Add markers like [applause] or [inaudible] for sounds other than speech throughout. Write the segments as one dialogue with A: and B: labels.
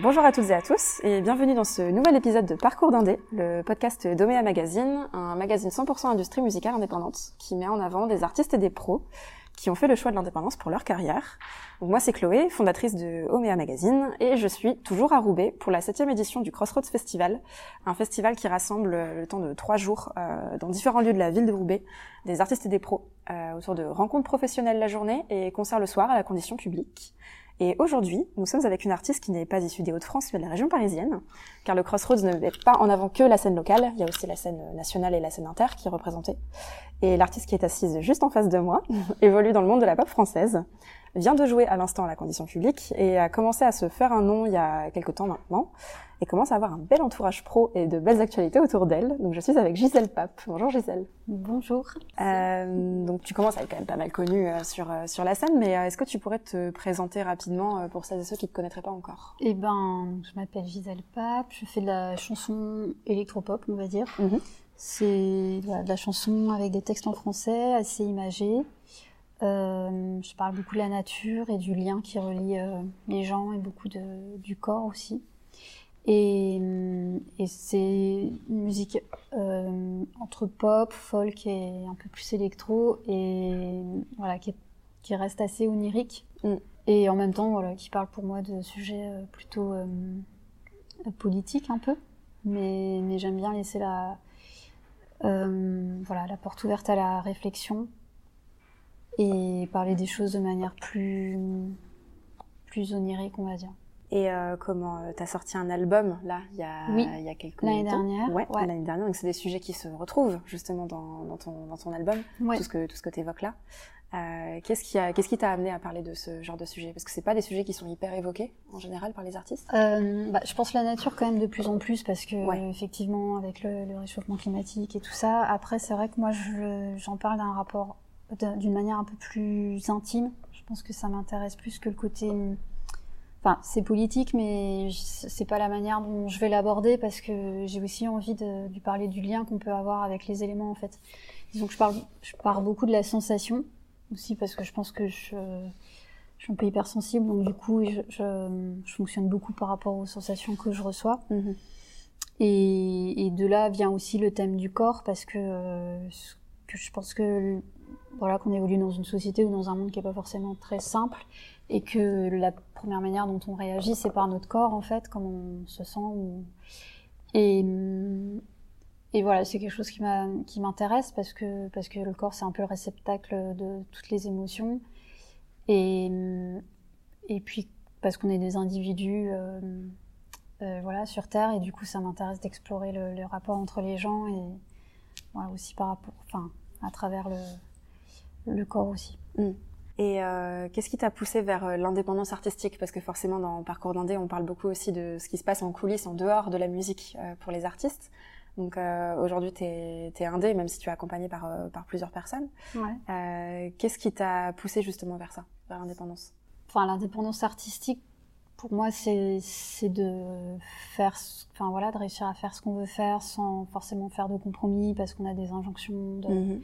A: Bonjour à toutes et à tous et bienvenue dans ce nouvel épisode de Parcours d'Indé, le podcast d'Omea Magazine, un magazine 100% industrie musicale indépendante qui met en avant des artistes et des pros qui ont fait le choix de l'indépendance pour leur carrière. Moi c'est Chloé, fondatrice de Omea Magazine et je suis toujours à Roubaix pour la septième édition du Crossroads Festival, un festival qui rassemble le temps de trois jours euh, dans différents lieux de la ville de Roubaix des artistes et des pros euh, autour de rencontres professionnelles la journée et concerts le soir à la condition publique. Et aujourd'hui, nous sommes avec une artiste qui n'est pas issue des Hauts-de-France, mais de la région parisienne, car le Crossroads ne met pas en avant que la scène locale, il y a aussi la scène nationale et la scène inter qui est représentée. Et l'artiste qui est assise juste en face de moi [laughs] évolue dans le monde de la pop française, vient de jouer à l'instant à la condition publique et a commencé à se faire un nom il y a quelques temps maintenant et commence à avoir un bel entourage pro et de belles actualités autour d'elle. Donc je suis avec Gisèle Pape. Bonjour Gisèle.
B: Bonjour.
A: Euh, donc tu commences à être quand même pas mal connue euh, sur euh, sur la scène, mais est-ce que tu pourrais te présenter rapidement pour celles et ceux qui te connaîtraient pas encore?
B: Eh ben, je m'appelle Gisèle Pape. Je fais de la chanson électropop, on va dire.
A: Mhm.
B: C'est voilà, de la chanson avec des textes en français, assez imagés. Euh, je parle beaucoup de la nature et du lien qui relie euh, les gens et beaucoup de, du corps aussi. Et, euh, et c'est une musique euh, entre pop, folk et un peu plus électro et voilà qui, est- qui reste assez onirique
A: Mm.
B: et en même temps voilà qui parle pour moi de sujets plutôt politiques un peu, mais, mais j'aime bien laisser la voilà la porte ouverte à la réflexion et parler des choses de manière plus plus onirique on va dire.
A: Et euh, comment euh, t'as sorti un album là il y a
B: Oui,
A: il y a quelques
B: l'année dernière,
A: Ouais,
B: ouais.
A: l'année dernière. Donc c'est des sujets qui se retrouvent justement dans, dans ton dans ton album,
B: Ouais.
A: tout ce que tout ce que t'évoques là. Euh, qu'est-ce qui a qu'est-ce qui t'a amené à parler de ce genre de sujet? Parce que c'est pas des sujets qui sont hyper évoqués en général par les artistes.
B: Euh, bah, je pense la nature quand même de plus en plus parce que effectivement avec le, le réchauffement climatique et tout ça. Après c'est vrai que moi je- j'en parle d'un rapport d'une manière un peu plus intime. Je pense que ça m'intéresse plus que le côté. Enfin c'est politique mais c'est pas la manière dont je vais l'aborder parce que j'ai aussi envie de, de parler du lien qu'on peut avoir avec les éléments en fait. Disons que je parle je pars beaucoup de la sensation aussi parce que je pense que je je suis un peu hypersensible, donc du coup, je, je, je fonctionne beaucoup par rapport aux sensations que je reçois.
A: Mhm.
B: Et, et de là vient aussi le thème du corps, parce que, euh, que je pense que voilà qu'on évolue dans une société ou dans un monde qui est pas forcément très simple, et que la première manière dont on réagit, c'est par notre corps en fait, comment on se sent. Et, et voilà, c'est quelque chose qui m'intéresse parce que parce que le corps c'est un peu le réceptacle de toutes les émotions. Et, et puis parce qu'on est des individus euh, euh, voilà, sur Terre, et du coup ça m'intéresse d'explorer le, le rapport entre les gens et voilà, aussi par rapport, enfin, à travers le, le corps aussi.
A: Et euh, qu'est-ce qui t'a poussé vers euh, l'indépendance artistique? Parce que forcément, dans Parcours d'Indé, on parle beaucoup aussi de ce qui se passe en coulisses, en dehors de la musique euh, pour les artistes. Donc euh, aujourd'hui, t'es es indé, même si tu es accompagné par, par plusieurs personnes.
B: Ouais.
A: Qu'est-ce qui t'a poussé justement vers ça, vers l'indépendance?
B: Enfin, l'indépendance artistique, pour moi, c'est de faire, enfin voilà, de réussir à faire ce qu'on veut faire sans forcément faire de compromis parce qu'on a des injonctions de,
A: Mhm.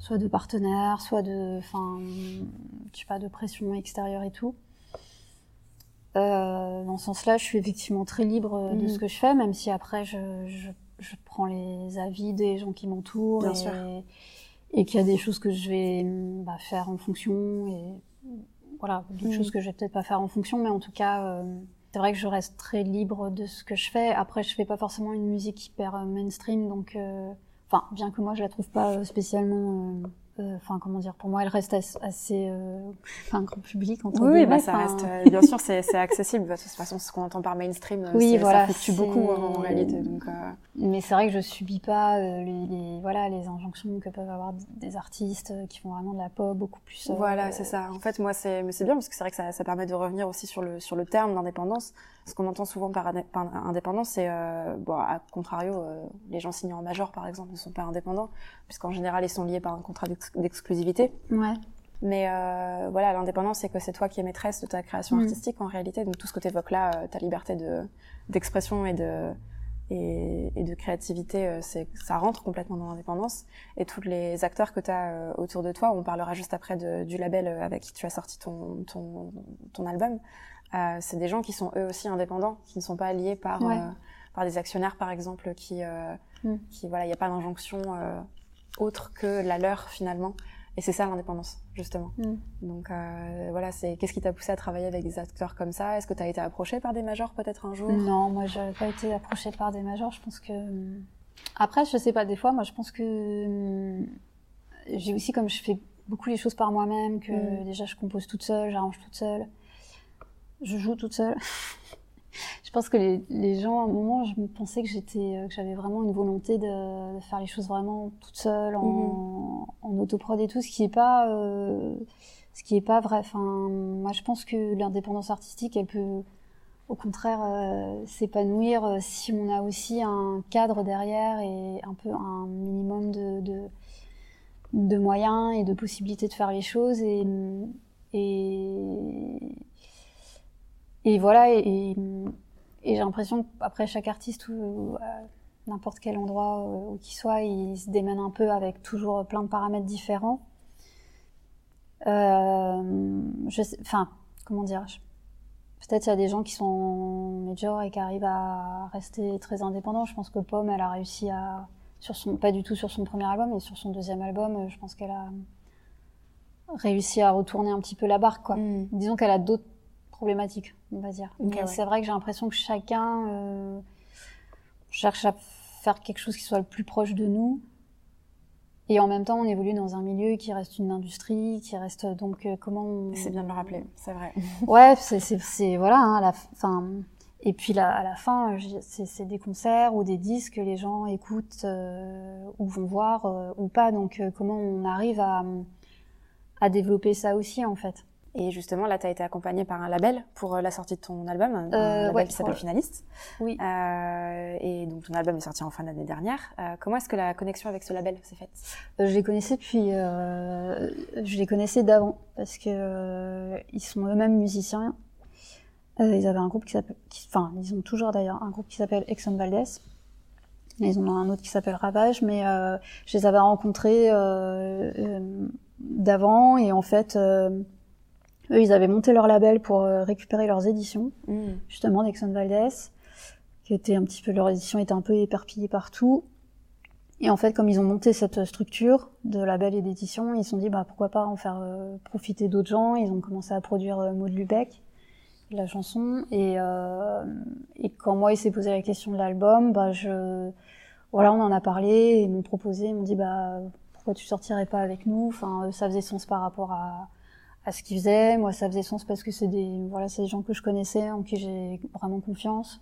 B: Soit de partenaires, soit de, enfin, je sais pas, de pression extérieure et tout. Euh, dans ce sens-là, je suis effectivement très libre de
A: Mhm.
B: ce que je fais, même si après je, je, je prends les avis des gens qui m'entourent et, et qu'il y a des choses que je vais bah, faire en fonction et voilà, d'autres
A: Mhm.
B: choses que je vais peut-être pas faire en fonction, mais en tout cas, euh, c'est vrai que je reste très libre de ce que je fais. Après, je fais pas forcément une musique hyper euh, mainstream, donc, euh, enfin, bien que moi je la trouve pas euh, spécialement, euh, euh, enfin, comment dire, pour moi elle reste as- assez, euh, enfin, grand public entre
A: Oui, oui,
B: guillemets,
A: bah, ça reste, euh, bien sûr, c'est accessible. De toute façon, ce qu'on entend par mainstream, euh,
B: Oui, voilà,
A: ça fluctue beaucoup hein, en réalité. Donc,
B: Mais c'est vrai que je subis pas les, les- voilà les injonctions que peuvent avoir des artistes qui font vraiment de la pop beaucoup plus.
A: Voilà, c'est ça. En fait, moi, c'est mais c'est bien parce que c'est vrai que ça, ça permet de revenir aussi sur le sur le terme d'indépendance. Ce qu'on entend souvent par, indé- par indépendance, c'est bon, à contrario, les gens signés en major, par exemple, ne sont pas indépendants, puisqu'en général, ils sont liés par un contrat d'ex- d'exclusivité.
B: Ouais.
A: Mais euh, voilà, l'indépendance, c'est que c'est toi qui es maîtresse de ta création
B: Mm.
A: artistique en réalité. Donc tout ce que tu évoques là, euh, ta liberté de d'expression et de et, et, de créativité, euh, c'est ça rentre complètement dans l'indépendance. Et tous les acteurs que tu as euh, autour de toi, on parlera juste après de, du label avec qui tu as sorti ton, ton, ton album, c'est des gens qui sont eux aussi indépendants, qui ne sont pas liés par,
B: Ouais.
A: par des actionnaires, par exemple, qui,
B: Mm.
A: qui voilà, il n'y a pas d'injonction autre que la leur finalement. Et c'est ça l'indépendance, justement.
B: Mm.
A: Donc euh, voilà, c'est qu'est-ce qui t'a poussé à travailler avec des acteurs comme ça? Est-ce que tu as été approché par des majors peut-être un jour?
B: Non, moi, j'avais pas été approchée par des majors. Je pense que. hum, Après, je sais pas, des fois, moi, je pense que. hum, J'ai aussi, comme je fais beaucoup les choses par moi-même, que
A: Mm.
B: déjà, je compose toute seule, j'arrange toute seule, je joue toute seule. [laughs] [laughs] je pense que les, les gens, à un moment, je me pensais que j'étais, euh, que j'avais vraiment une volonté de, de faire les choses vraiment toute seule, en, en autoprod et tout, ce qui est pas. euh, ce qui est pas vrai. Enfin, moi, je pense que l'indépendance artistique, elle peut au contraire euh, s'épanouir si on a aussi un cadre derrière et un peu un minimum de, de, de moyens et de possibilités de faire les choses et et, et voilà et, et, et j'ai l'impression qu'après chaque artiste ou à n'importe quel endroit euh, où qu'il soit il se démène un peu avec toujours plein de paramètres différents euh, je sais, enfin comment dire Peut-être il y a des gens qui sont major et qui arrivent à rester très indépendants. Je pense que Pomme, elle a réussi à, sur son, pas du tout sur son premier album, mais sur son deuxième album, euh, je pense qu'elle a réussi à retourner un petit peu la barque, quoi.
A: Mm.
B: Disons qu'elle a d'autres problématiques, on va dire.
A: Ok,
B: Mais
A: ouais.
B: c'est vrai que j'ai l'impression que chacun euh, cherche à faire quelque chose qui soit le plus proche de nous. Et en même temps, on évolue dans un milieu qui reste une industrie, qui reste donc euh, comment on...
A: C'est bien de le rappeler, c'est vrai. [laughs]
B: Ouais, c'est, voilà, hein, à la fin. Et puis là, à la fin, c'est, des concerts ou des disques que les gens écoutent euh, ou vont voir euh, ou pas. Donc, comment on arrive à, à développer ça aussi, en fait.
A: Et justement, là, tu as été accompagnée par un label pour euh, la sortie de ton album, un
B: Euh,
A: label
B: ouais,
A: qui s'appelle Finaliste.
B: Oui.
A: Euh, et donc, ton album est sorti en fin d'année dernière. Euh, comment est-ce que la connexion avec ce label s'est faite?
B: Je les connaissais depuis, euh, je les connaissais d'avant parce que ils sont eux-mêmes musiciens. Ils avaient un groupe qui s'appelle, enfin, ils ont toujours d'ailleurs un groupe qui s'appelle Exxon Valdez. Ils en ont un autre qui s'appelle Ravage, mais je les avais rencontrés d'avant et en fait, eux, ils avaient monté leur label pour euh, récupérer leurs éditions
A: Mm.
B: justement d'Exxon Valdez, qui était un petit peu leur édition était un peu éparpillée partout. Et en fait, comme ils ont monté cette structure de label et d'édition, ils se sont dit bah pourquoi pas en faire euh, profiter d'autres gens. Ils ont commencé à produire euh, Maud Lubeck, la chanson. Et, euh, et quand moi il s'est posé la question de l'album, bah je voilà on en a parlé et ils m'ont proposé, ils m'ont dit bah pourquoi tu sortirais pas avec nous? Enfin ça faisait sens par rapport à à ce qu'ils faisaient. Moi, ça faisait sens parce que c'est des, voilà, c'est des gens que je connaissais, en qui j'ai vraiment confiance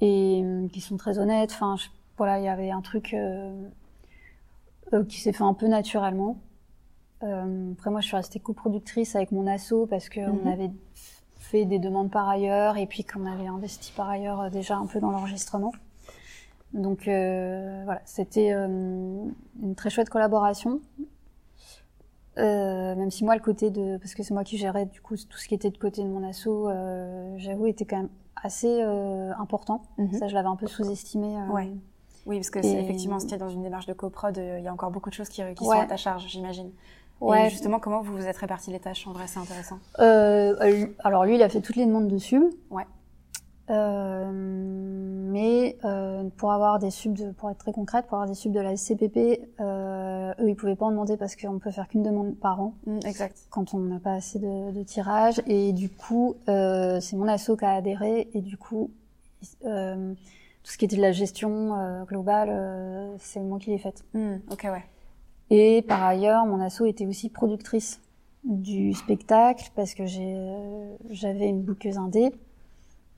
B: et euh, qui sont très honnêtes. Enfin, je- voilà, il y avait un truc euh, euh, qui s'est fait un peu naturellement. Après, moi, je suis restée coproductrice avec mon asso parce que
A: Mhm.
B: avait fait des demandes par ailleurs et puis qu'on avait investi par ailleurs déjà un peu dans l'enregistrement. Donc euh, voilà, c'était euh, une très chouette collaboration. Euh, même si moi le côté de parce que c'est moi qui gérais du coup tout ce qui était de côté de mon asso, euh, j'avoue était quand même assez euh, important.
A: Mhm.
B: Ça je l'avais un peu sous-estimé.
A: Ouais. Oui, parce que c'est
B: Et-
A: effectivement, si tu es dans une démarche de coprod, il y a encore beaucoup de choses qui, qui sont à ta charge, j'imagine.
B: Ouais.
A: Et justement, comment vous vous êtes répartis les tâches En vrai, c'est intéressant.
B: Alors lui, il a fait toutes les demandes de sub.
A: Ouais.
B: Euh, mais euh, pour avoir des subs, de, pour être très concrète, pour avoir des subs de la SCPP, euh, eux, ils pouvaient pas en demander parce qu'on peut faire qu'une demande par an
A: Mm, exact.
B: quand on n'a pas assez de, de tirages. Et du coup, euh, c'est mon asso qui a adhéré. Et du coup, euh, tout ce qui était de la gestion euh, globale, euh, c'est moi qui l'ai faite.
A: Mm, ok, ouais.
B: Et par ailleurs, mon asso était aussi productrice du spectacle parce que euh, j'avais une bouqueuse indé,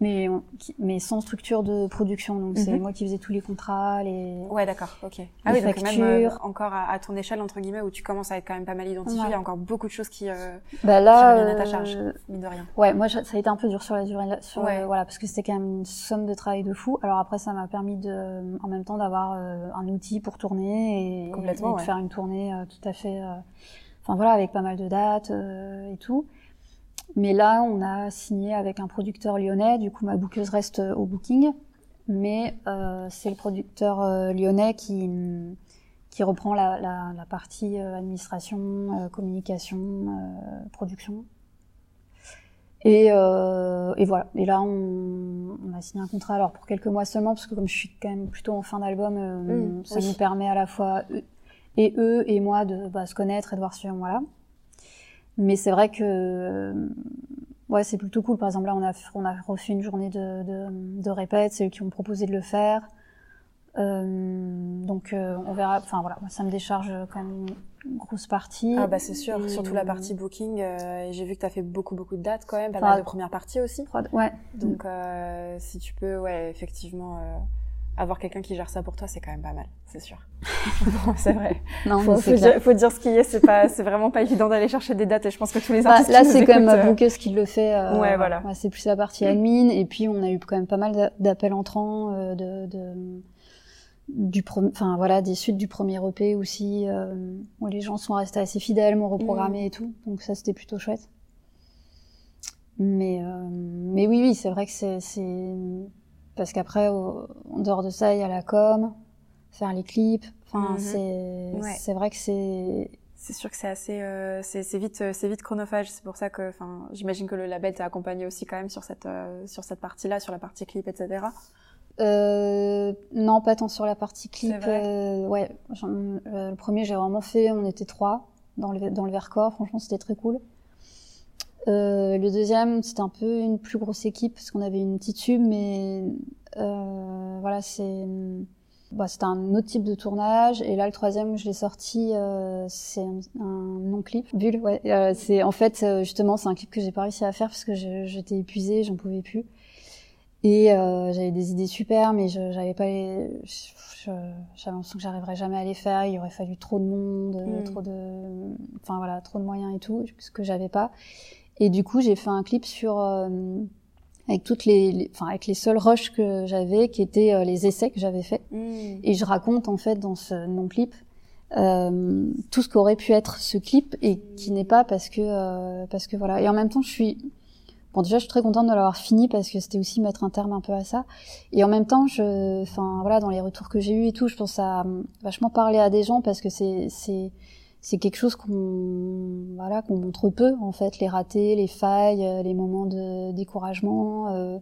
B: mais, on- qui- mais sans structure de production. Donc c'est
A: Mhm.
B: moi qui faisais tous les contrats, les.
A: Ouais, d'accord, ok. Ah
B: Les
A: oui, donc même euh,
B: factures.
A: encore à, à ton échelle, entre guillemets, où tu commences à être quand même pas mal identifié,
B: Ouais.
A: il y a encore beaucoup de choses qui, euh,
B: Bah
A: qui
B: là,
A: reviennent à ta charge,
B: euh,
A: mine de rien.
B: ouais, moi ça a été un peu dur sur la durée, sur,
A: Ouais.
B: euh, voilà, parce que c'était quand même une somme de travail de fou. Alors après, ça m'a permis de, en même temps, d'avoir un outil pour tourner et,
A: Complètement,
B: et de
A: ouais.
B: faire une tournée tout à fait, enfin voilà, avec pas mal de dates et tout. Mais là, on a signé avec un producteur lyonnais. Du coup, ma bouqueuse reste euh, au booking. mais c'est le producteur lyonnais qui qui reprend la, la, la partie administration, communication, production. Et, euh, et, voilà. Et là, on, on, a signé un contrat alors pour quelques mois seulement, parce que comme je suis quand même plutôt en fin d'album, euh, mmh, ça nous permet à la fois et eux et moi de bah, se connaître et de voir si voilà. Mais c'est vrai que ouais, c'est plutôt cool. Par exemple, là, on a on a reçu une journée de de, de répète, c'est eux qui ont proposé de le faire. Euh, donc euh, on verra. Enfin voilà, ça me décharge quand même une grosse partie.
A: Ah bah c'est sûr, surtout la partie booking. Euh, j'ai vu que tu as fait beaucoup beaucoup de dates quand même, pas mal de premières parties aussi.
B: Ouais.
A: Donc euh, si tu peux, ouais, effectivement. Avoir quelqu'un qui gère ça pour toi, c'est quand même pas mal, c'est sûr. [laughs] c'est vrai. [laughs] Non, faut, faut, dire, faut, dire, ce qui est. C'est pas, c'est vraiment pas évident d'aller chercher des dates. Et je pense que tous les bah, artistes.
B: là, c'est quand même Booker qui le fait.
A: ouais, voilà.
B: c'est plus la partie admin. Et puis, on a eu quand même pas mal d'appels entrants, de, de du enfin voilà des suites du premier EP aussi euh, où les gens sont restés assez fidèles m'ont reprogrammé mm. et tout donc ça c'était plutôt chouette mais euh, mais oui oui c'est vrai que c'est c'est parce qu'après en dehors de ça il y a la com faire les clips enfin mm-hmm. c'est vrai que c'est
A: c'est sûr que c'est assez euh, c'est vite c'est vite chronophage c'est pour ça que enfin j'imagine que le label t'a accompagné aussi quand même sur cette sur cette partie là sur la partie clip etc
B: euh, non, pas tant sur la partie clip. Euh, ouais, euh, le premier j'ai vraiment fait, on était trois dans le dans le Vercors. Franchement, c'était très cool. Euh, le deuxième, c'était un peu une plus grosse équipe parce qu'on avait une petite tube, mais euh, voilà, c'est bah, c'était un autre type de tournage. Et là, le troisième, je l'ai sorti, euh, c'est un, un non-clip. Bulle, ouais. Euh, c'est en fait justement, c'est un clip que j'ai pas réussi à faire parce que j'étais épuisée, j'en pouvais plus. Et euh, j'avais des idées super, mais je j'avais pas les... J'avais l'impression que j'arriverais jamais à les faire. Il aurait fallu trop de monde, hmm. trop de, enfin voilà, trop de moyens et tout, ce que j'avais pas. Et du coup, j'ai fait un clip sur euh, avec toutes les, enfin avec les seuls rushs que j'avais, qui étaient euh, les essais que j'avais faits. Hmm. Et je raconte en fait dans ce non clip euh, tout ce qu'aurait pu être ce clip et qui n'est pas parce que euh, parce que voilà. Et en même temps, je suis Bon, déjà, je suis très contente de l'avoir fini parce que c'était aussi mettre un terme un peu à ça. Et en même temps, je, enfin, voilà, dans les retours que j'ai eu et tout, je pense à vachement parler à des gens parce que c'est, c'est, c'est quelque chose qu'on, voilà, qu'on montre peu, en fait, les ratés, les failles, euh, les moments de découragement. Euh,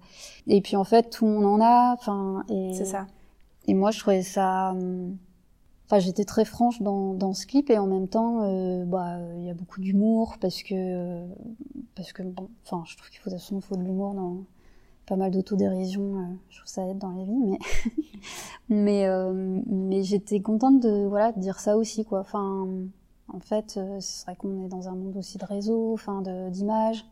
B: et puis, en fait, tout le monde en a, enfin, et.
A: C'est ça.
B: Et moi, je trouvais ça, Enfin, j'étais très franche dans, dans ce clip et en même temps, euh, bah, il y a beaucoup d'humour parce que, parce que, bon, enfin, je trouve qu'il faut de toute faut de l'humour dans pas mal d'autodérision. Euh, je trouve ça aide dans la vie, mais, [laughs] mais, euh, mais j'étais contente de, voilà, de dire ça aussi, quoi. Enfin, en fait, euh, ce serait qu'on est dans un monde aussi de réseaux, enfin, d'images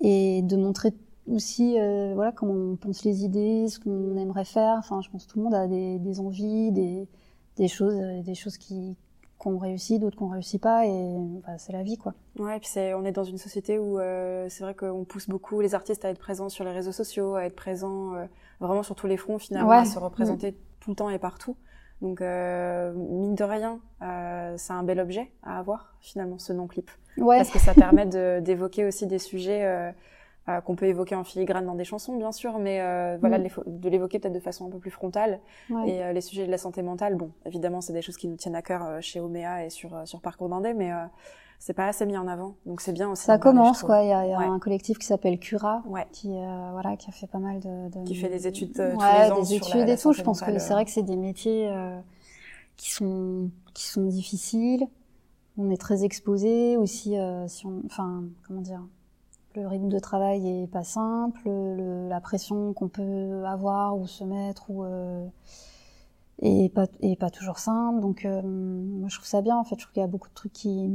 B: et de montrer aussi, euh, voilà, comment on pense les idées, ce qu'on aimerait faire. Enfin, je pense que tout le monde a des, des envies, des des choses, euh, des choses qui qu'on réussit, d'autres qu'on réussit pas, et bah, c'est la vie, quoi.
A: Ouais, et puis c'est, on est dans une société où euh, c'est vrai qu'on pousse beaucoup les artistes à être présents sur les réseaux sociaux, à être présents euh, vraiment sur tous les fronts finalement, à se représenter mm. tout le temps et partout. Donc mine de rien, c'est un bel objet à avoir finalement ce non clip,
B: ouais.
A: parce que ça permet de, [laughs] d'évoquer aussi des sujets euh, qu'on peut évoquer en filigrane dans des chansons, bien sûr, mais euh, voilà, mm. de l'évoquer peut-être de façon un peu plus frontale. Et euh, les sujets de la santé mentale, bon, évidemment, c'est des choses qui nous tiennent à cœur chez Omea et sur sur Parcours d'Indé, mais c'est pas assez mis en avant, donc c'est bien aussi.
B: Ça commence, quoi. Il y a, y a un collectif qui s'appelle Cura, qui voilà, qui a fait pas mal de, de...
A: qui fait des études tous les ans
B: des études et tout. Je pense que c'est vrai que c'est des métiers qui sont qui sont difficiles. On est très exposé aussi, si on, enfin, comment dire le rythme de travail est pas simple, le, la pression qu'on peut avoir ou se mettre ou euh, est pas est pas toujours simple. Donc euh, moi je trouve ça bien en fait. Je trouve qu'il y a beaucoup de trucs qui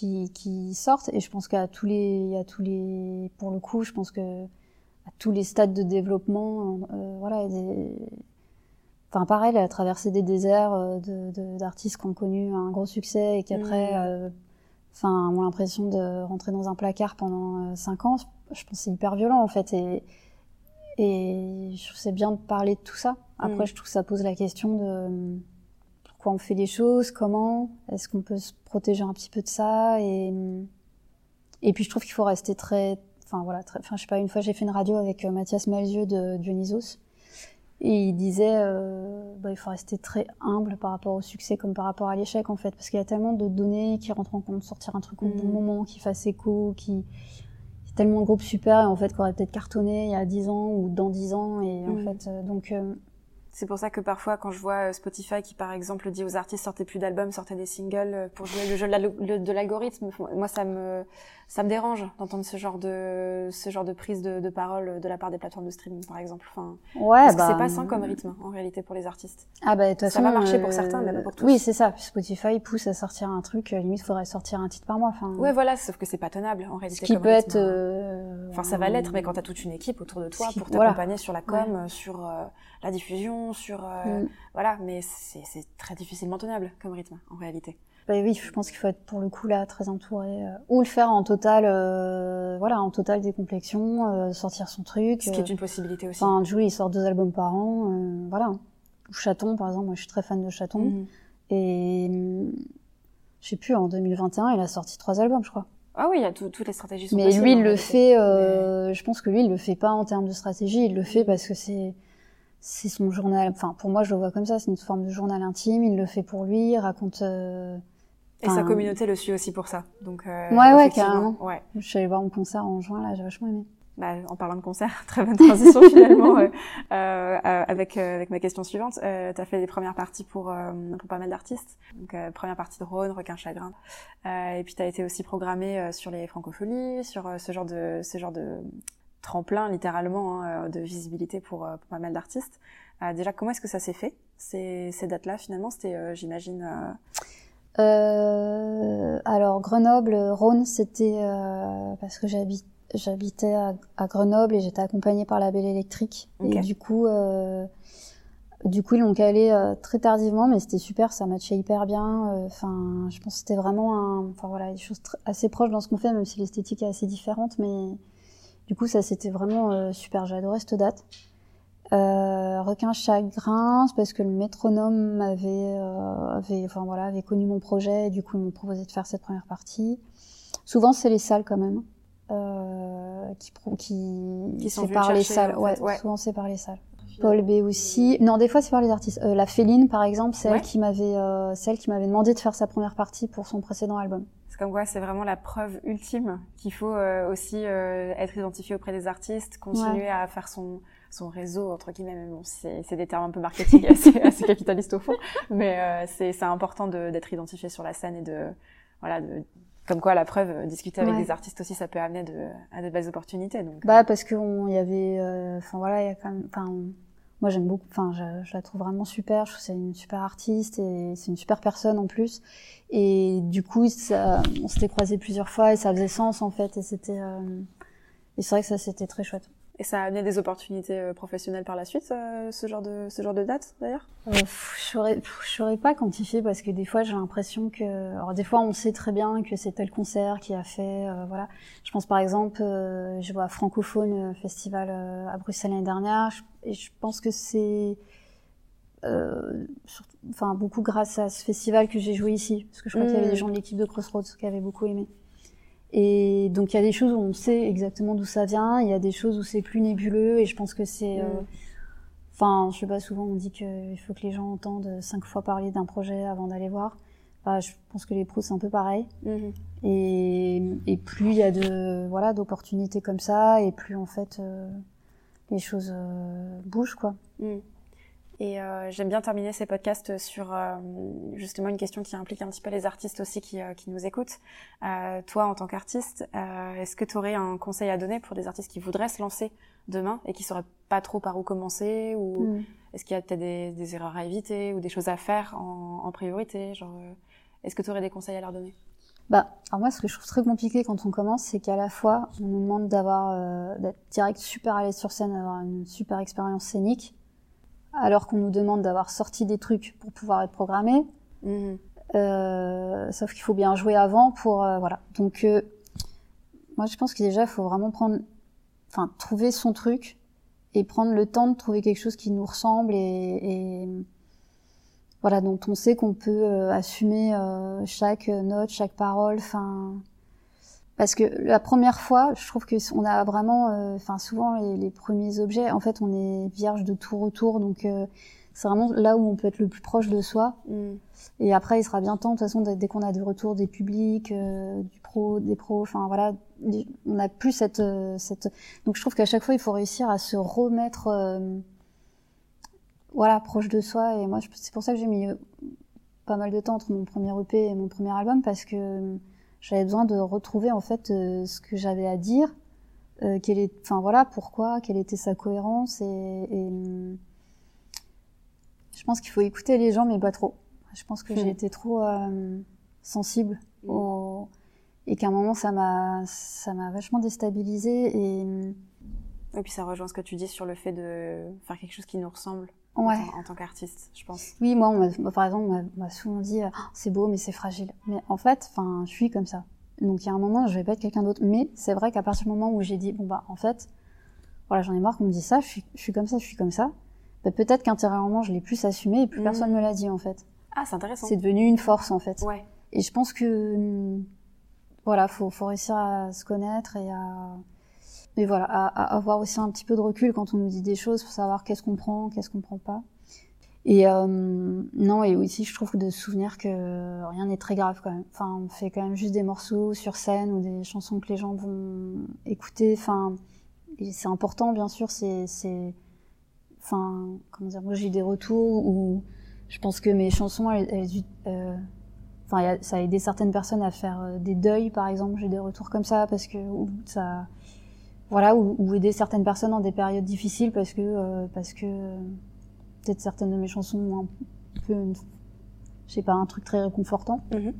B: qui, qui sortent et je pense qu'à tous les à tous les pour le coup je pense que à tous les stades de développement euh, voilà des, enfin pareil à traverser des déserts euh, d'artistes de, qui ont connu un gros succès et qui après mmh enfin, ont l'impression de rentrer dans un placard pendant euh, cinq ans. Je pense que c'est hyper violent en fait. Et, et je trouve c'est bien de parler de tout ça. Après, mm. je trouve que ça pose la question de pourquoi on fait les choses, comment, est-ce qu'on peut se protéger un petit peu de ça et et puis je trouve qu'il faut rester très, enfin voilà, très, enfin je sais pas. Une fois, j'ai fait une radio avec euh, Mathias Malzieux de Dionysos Et il disait, euh, bah, il faut rester très humble par rapport au succès comme par rapport à l'échec en fait, parce qu'il y a tellement de données qui rentrent en compte, sortir un truc au bon
A: Mhm.
B: moment, qui fasse écho, qui tellement de groupes super et en fait qui aurait peut-être cartonné il y a 10 ans ou dans 10 ans et en
A: Mhm.
B: fait euh, donc euh,
A: C'est pour ça que parfois, quand je vois euh, Spotify qui, par exemple, dit aux artistes sortez plus d'albums, sortez des singles euh, pour jouer le jeu de l'algorithme, moi ça me ça me dérange d'entendre ce genre de ce genre de prise de, de parole de la part des plateformes de streaming, par exemple. Enfin,
B: ouais
A: parce
B: bah,
A: que c'est pas sain comme rythme en réalité pour les artistes.
B: Ah bah de toute
A: Ça
B: façon,
A: va marcher pour
B: euh,
A: certains, mais pas pour tous.
B: Oui, c'est ça. Spotify pousse à sortir un truc, euh, limite faudrait sortir un titre par mois. Enfin,
A: Ouais, voilà, sauf que c'est pas tenable en
B: ce
A: réalité.
B: qui
A: comme
B: peut
A: rythme.
B: être. euh,
A: Enfin, ça va l'être, mais quand t'as toute une équipe autour de toi
B: Ce qui-
A: pour
B: voilà.
A: t'accompagner sur la com, sur euh, la diffusion, sur euh,
B: Mm.
A: voilà, mais c'est très difficilement tenable comme rythme en réalité.
B: Bah oui, je pense qu'il faut être pour le coup là très entouré, euh, ou le faire en total, euh, voilà, en total décomplexion, euh, sortir son truc.
A: Ce qui
B: euh,
A: est une possibilité aussi.
B: Enfin, Julie, il sort deux albums par an, euh, voilà. Ou Chaton, par exemple, moi je suis très fan de Chaton.
A: Mhm.
B: Et je sais plus, en 2021, il a sorti trois albums, je crois.
A: Ah oui, il y a tout- toutes les stratégies sont
B: Mais lui, il le fait. euh, Je pense que lui, il le fait pas en termes de stratégie. Il le fait parce que c'est c'est son journal. Enfin, pour moi, je le vois comme ça. C'est une forme de journal intime. Il le fait pour lui. Il raconte. euh,
A: Et sa communauté le suit aussi pour ça. Donc, euh,
B: Ouais, ouais, carrément.
A: Ouais.
B: Je suis allée voir mon concert en juin là. J'ai vachement aimé.
A: Bah, en parlant de concert, [laughs] très bonne transition finalement [laughs] euh, euh, avec euh, avec ma question suivante. Euh, tu as fait des premières parties pour euh, pour pas mal d'artistes. Donc euh, première partie de Rhône, Requin Chagrin. Euh, et puis tu as été aussi programmé euh, sur les francopholies, sur ce genre de ce genre de tremplin littéralement hein, de visibilité pour, pour pas mal d'artistes. Euh, déjà, comment est-ce que ça s'est fait ces, ces dates-là finalement? C'était, euh, j'imagine. Euh,
B: alors Grenoble, Rhône, c'était euh, parce que j'habite j'habitais à, à Grenoble et j'étais accompagnée par la Belle Électrique. Et du coup, euh, du coup, ils l'ont calé euh, très tardivement, mais c'était super, ça matchait hyper bien. euh, Enfin, je pense que c'était vraiment un, enfin voilà, des choses assez proches dans ce qu'on fait, même si l'esthétique est assez différente, mais du coup, ça c'était vraiment euh, super. Adoré cette date. Euh, Requin chagrin, c'est parce que le métronome avait, euh, avait, enfin voilà, avait connu mon projet et du coup ils m'ont proposé de faire cette première partie. Souvent c'est les salles quand même euh, qui qui,
A: Qui sont
B: par les salles.
A: en
B: ouais,
A: fait, ouais.
B: souvent c'est par les salles. Paul B aussi. Non, des fois c'est par les artistes. Euh, la Féline par exemple, c'est
A: Ouais.
B: elle qui m'avait, euh, c'est elle qui m'avait demandé de faire sa première partie pour son précédent album.
A: C'est comme quoi, c'est vraiment la preuve ultime qu'il faut euh, aussi euh, être identifié auprès des artistes, continuer à faire son son réseau entre guillemets. Mais bon, c'est c'est des termes un peu marketing [laughs] assez, assez capitalistes au fond, mais euh, c'est c'est important de- d'être identifié sur la scène et de voilà de comme quoi la preuve euh, discuter avec
B: Ouais.
A: des artistes aussi ça peut amener de, à de belles opportunités donc
B: Bah
A: euh,
B: parce que on- il y avait, euh, enfin voilà, il y a quand même, enfin moi j'aime beaucoup, enfin je, je la trouve vraiment super, je trouve que c'est une super artiste et c'est une super personne en plus. Et du coup ça, on s'était croisés plusieurs fois et ça faisait sens en fait et c'était, euh, et c'est vrai que ça c'était très chouette.
A: Et ça a amené des opportunités euh, professionnelles par la suite euh, ce genre de ce genre de date d'ailleurs?
B: Euh, je saurais, pas quantifier parce que des fois j'ai l'impression que, alors des fois on sait très bien que c'est tel concert qui a fait, euh, voilà. Je pense par exemple, je vois Francophone Festival à Bruxelles l'année dernière, et je pense que c'est, euh, enfin beaucoup grâce à ce festival que j'ai joué ici, parce que je crois qu'il y avait des gens de l'équipe de Crossroads qui avaient beaucoup aimé. Et donc il y a des choses où on sait exactement d'où ça vient, il y a des choses où c'est plus nébuleux, et je pense que c'est euh,
A: Mm.
B: Enfin, je sais pas, souvent on dit qu'il faut que les gens entendent cinq fois parler d'un projet avant d'aller voir. Bah, je pense que les pros c'est un peu pareil.
A: Mhm.
B: Et, et plus il y a de voilà d'opportunités comme ça, et plus en fait euh, les choses euh, bougent quoi.
A: Mm. Et euh, j'aime bien terminer ces podcasts sur euh, justement une question qui implique un petit peu les artistes aussi qui, euh, qui nous écoutent. Toi, en tant qu'artiste, est-ce que tu aurais un conseil à donner pour des artistes qui voudraient se lancer demain et qui sauraient pas trop par où commencer ou
B: Mm.
A: est-ce qu'il y a peut-être des, des erreurs à éviter ou des choses à faire en, en priorité genre est-ce que tu aurais des conseils à leur donner?
B: Bah, alors moi, ce que je trouve très compliqué quand on commence, c'est qu'à la fois, on nous demande d'avoir, d'être direct super à l'aise sur scène, d'avoir une super expérience scénique, alors qu'on nous demande d'avoir sorti des trucs pour pouvoir être programmé.
A: Mhm.
B: Euh, sauf qu'il faut bien jouer avant pour euh, voilà. Donc euh, moi je pense que déjà il faut vraiment prendre, enfin trouver son truc et prendre le temps de trouver quelque chose qui nous ressemble et, et voilà dont on sait qu'on peut euh, assumer euh, chaque note, chaque parole. Enfin parce que la première fois, je trouve que on a vraiment, euh, enfin souvent les, les, premiers objets, en fait, on est vierge de tout retour, donc euh, c'est vraiment là où on peut être le plus proche de soi. Mm. Et après, il sera bien temps, de toute façon, dès qu'on a des retours des publics, euh, du pro, des pros, enfin voilà, on a plus cette, cette. Donc je trouve qu'à chaque fois, il faut réussir à se remettre, voilà, proche de soi. Et moi, c'est pour ça que j'ai mis pas mal de temps entre mon premier EP et mon premier album, parce que j'avais besoin de retrouver en fait euh, ce que j'avais à dire, euh, quelle est, enfin voilà, pourquoi, quelle était sa cohérence et, et hum, je pense qu'il faut écouter les gens mais pas trop. Je pense que j'ai hmm. été trop euh, sensible hmm. au, et qu'à un moment ça m'a ça m'a vachement déstabilisée et
A: et puis ça rejoint ce que tu dis sur le fait de faire quelque chose qui nous ressemble
B: ouais.
A: en, tant qu'artiste, je pense.
B: Oui, moi, par exemple, on m'a souvent dit ah, c'est beau, mais c'est fragile. Mais en fait, enfin, je suis comme ça. Donc il y a un moment, je vais pas être quelqu'un d'autre. Mais c'est vrai qu'à partir du moment où j'ai dit bon bah en fait, voilà, j'en ai marre qu'on me dise ça, je suis, je suis comme ça, je suis comme ça. Bah, peut-être qu'intérieurement, je l'ai plus assumé et plus mmh. personne me l'a dit en fait.
A: Ah, c'est intéressant.
B: C'est devenu une force en fait.
A: Ouais.
B: Et je pense que voilà, faut, faut réussir à se connaître et à mais voilà, avoir aussi un petit peu de recul quand on nous dit des choses pour savoir qu'est-ce qu'on prend, qu'est-ce qu'on prend pas. Et euh, non, et aussi je trouve de se souvenir que rien n'est très grave quand même. Enfin, on fait quand même juste des morceaux sur scène ou des chansons que les gens vont écouter. Enfin, c'est important bien sûr. C'est, c'est, enfin, comment dire, moi j'ai eu des retours où je pense que mes chansons, elles euh, enfin, ça a aidé certaines personnes à faire euh, des deuils, par exemple. J'ai des retours comme ça parce que ça voilà, ou, aider certaines personnes dans des périodes difficiles parce que euh, parce que peut-être certaines de mes chansons ont un peu, je sais pas, un truc très réconfortant. Mm-hmm.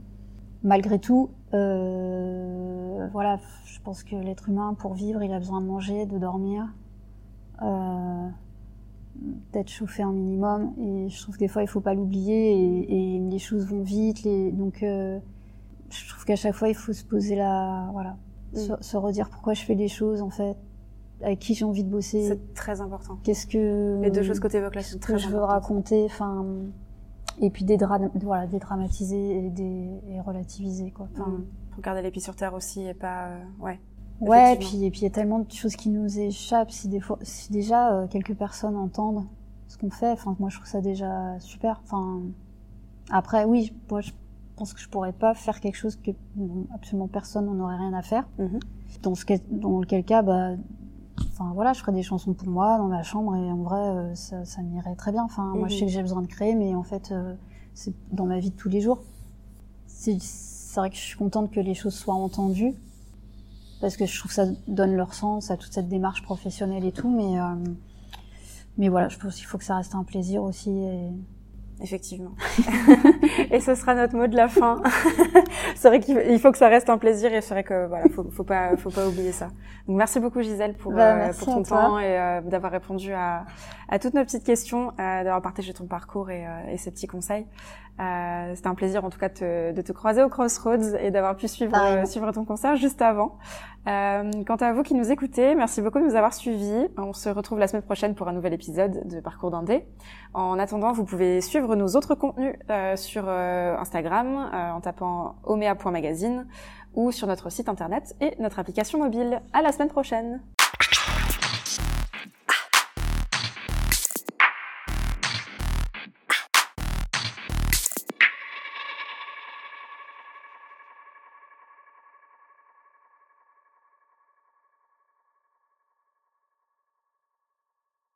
B: Malgré tout, euh, voilà, je pense que l'être humain pour vivre, il a besoin de manger, de dormir, euh, d'être chauffé un minimum. Et je trouve que des fois, il faut pas l'oublier et, et, les choses vont vite. Les, donc, euh, je trouve qu'à chaque fois, il faut se poser la, voilà, Mm. Se, redire pourquoi je fais les choses en fait, avec qui j'ai envie de bosser.
A: C'est très important.
B: Qu'est-ce que
A: les deux choses côté évoques là sont très
B: que je veux raconter, enfin et puis dédra voilà dédramatiser et, des et relativiser quoi.
A: Enfin, mm. Faut garder les pieds sur terre aussi et pas euh, ouais.
B: Ouais, et puis et puis il y a tellement de choses qui nous échappent. Si des fois, si déjà euh, quelques personnes entendent ce qu'on fait, enfin moi je trouve ça déjà super. Enfin après oui, moi je pense que je pourrais pas faire quelque chose que absolument personne n'en aurait rien à faire. Mhm. Dans, ce, dans lequel cas, bah, enfin voilà, je ferais des chansons pour moi dans ma chambre et en vrai, euh, ça, ça m'irait très bien. Enfin, moi, je sais mhm. que j'ai besoin de créer, mais en fait, euh, c'est dans ma vie de tous les jours. C'est vrai que je suis contente que les choses soient entendues parce que je trouve que ça donne leur sens à toute cette démarche professionnelle et tout, mais euh, mais voilà, je pense qu'il faut que ça reste un plaisir aussi. Et,
A: Effectivement. [laughs] et ce sera notre mot de la fin. [laughs] c'est vrai qu'il faut que ça reste un plaisir et c'est vrai que voilà, faut, faut pas, faut pas oublier ça. Donc merci beaucoup Gisèle pour,
B: bah, euh,
A: pour ton temps et euh, d'avoir répondu à, à toutes nos petites questions, euh, d'avoir partagé ton parcours et, et ces petits conseils. C'était un plaisir en tout cas de te, de te croiser au Crossroads et d'avoir pu suivre, suivre ton concert juste avant. Quant à vous qui nous écoutez, merci beaucoup de nous avoir suivis. On se retrouve la semaine prochaine pour un nouvel épisode de Parcours d'Indé. En attendant, vous pouvez suivre nos autres contenus euh, sur euh, Instagram en tapant omea.magazine ou sur notre site internet et notre application mobile. À la semaine prochaine!